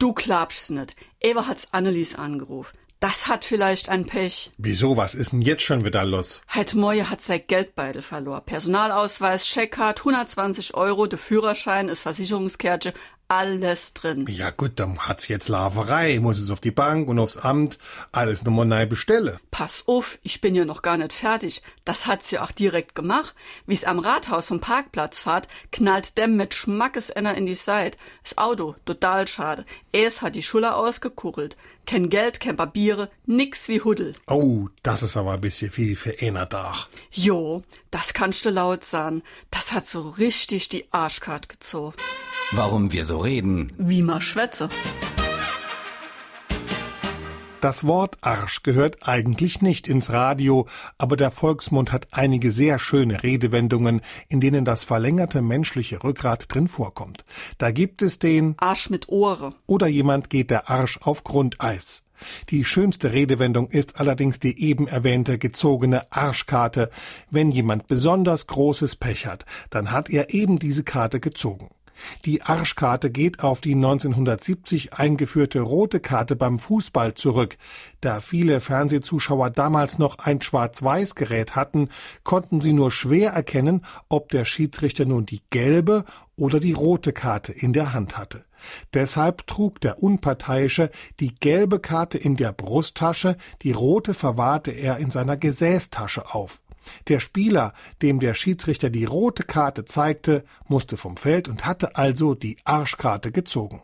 Du glaubst nicht. Eva hat's Annelies angerufen. Das hat vielleicht ein Pech. Wieso, was ist denn jetzt schon wieder los? Heute Moje hat sein Geldbeutel verloren. Personalausweis, Checkkarte, 120 Euro, der Führerschein, ist Versicherungskärtchen, alles drin. Ja gut, dann hat's jetzt Laverei, muss es auf die Bank und aufs Amt, alles nochmal neu bestellen. Pass auf, ich bin ja noch gar nicht fertig. Das hat sie auch direkt gemacht. Wie's am Rathaus vom Parkplatz fahrt, knallt dem mit Schmackesender in die Seite. Das Auto, total schade. Es hat die Schuller ausgekuchelt. Kein Geld, kein Papiere, nix wie Huddel. Oh, das ist aber ein bisschen viel für einer Tag. Jo, das kannst du laut sagen. Das hat so richtig die Arschkarte gezogen. Warum wir so reden. Wie ma schwätze. Das Wort Arsch gehört eigentlich nicht ins Radio, aber der Volksmund hat einige sehr schöne Redewendungen, in denen das verlängerte menschliche Rückgrat drin vorkommt. Da gibt es den Arsch mit Ohre. oder jemand geht der Arsch auf Grundeis. Die schönste Redewendung ist allerdings die eben erwähnte gezogene Arschkarte. Wenn jemand besonders großes Pech hat, dann hat er eben diese Karte gezogen. Die Arschkarte geht auf die 1970 eingeführte rote Karte beim Fußball zurück. Da viele Fernsehzuschauer damals noch ein Schwarz-Weiß-Gerät hatten, konnten sie nur schwer erkennen, ob der Schiedsrichter nun die gelbe oder die rote Karte in der Hand hatte. Deshalb trug der Unparteiische die gelbe Karte in der Brusttasche, die rote verwahrte er in seiner Gesäßtasche auf. Der Spieler, dem der Schiedsrichter die rote Karte zeigte, musste vom Feld und hatte also die Arschkarte gezogen.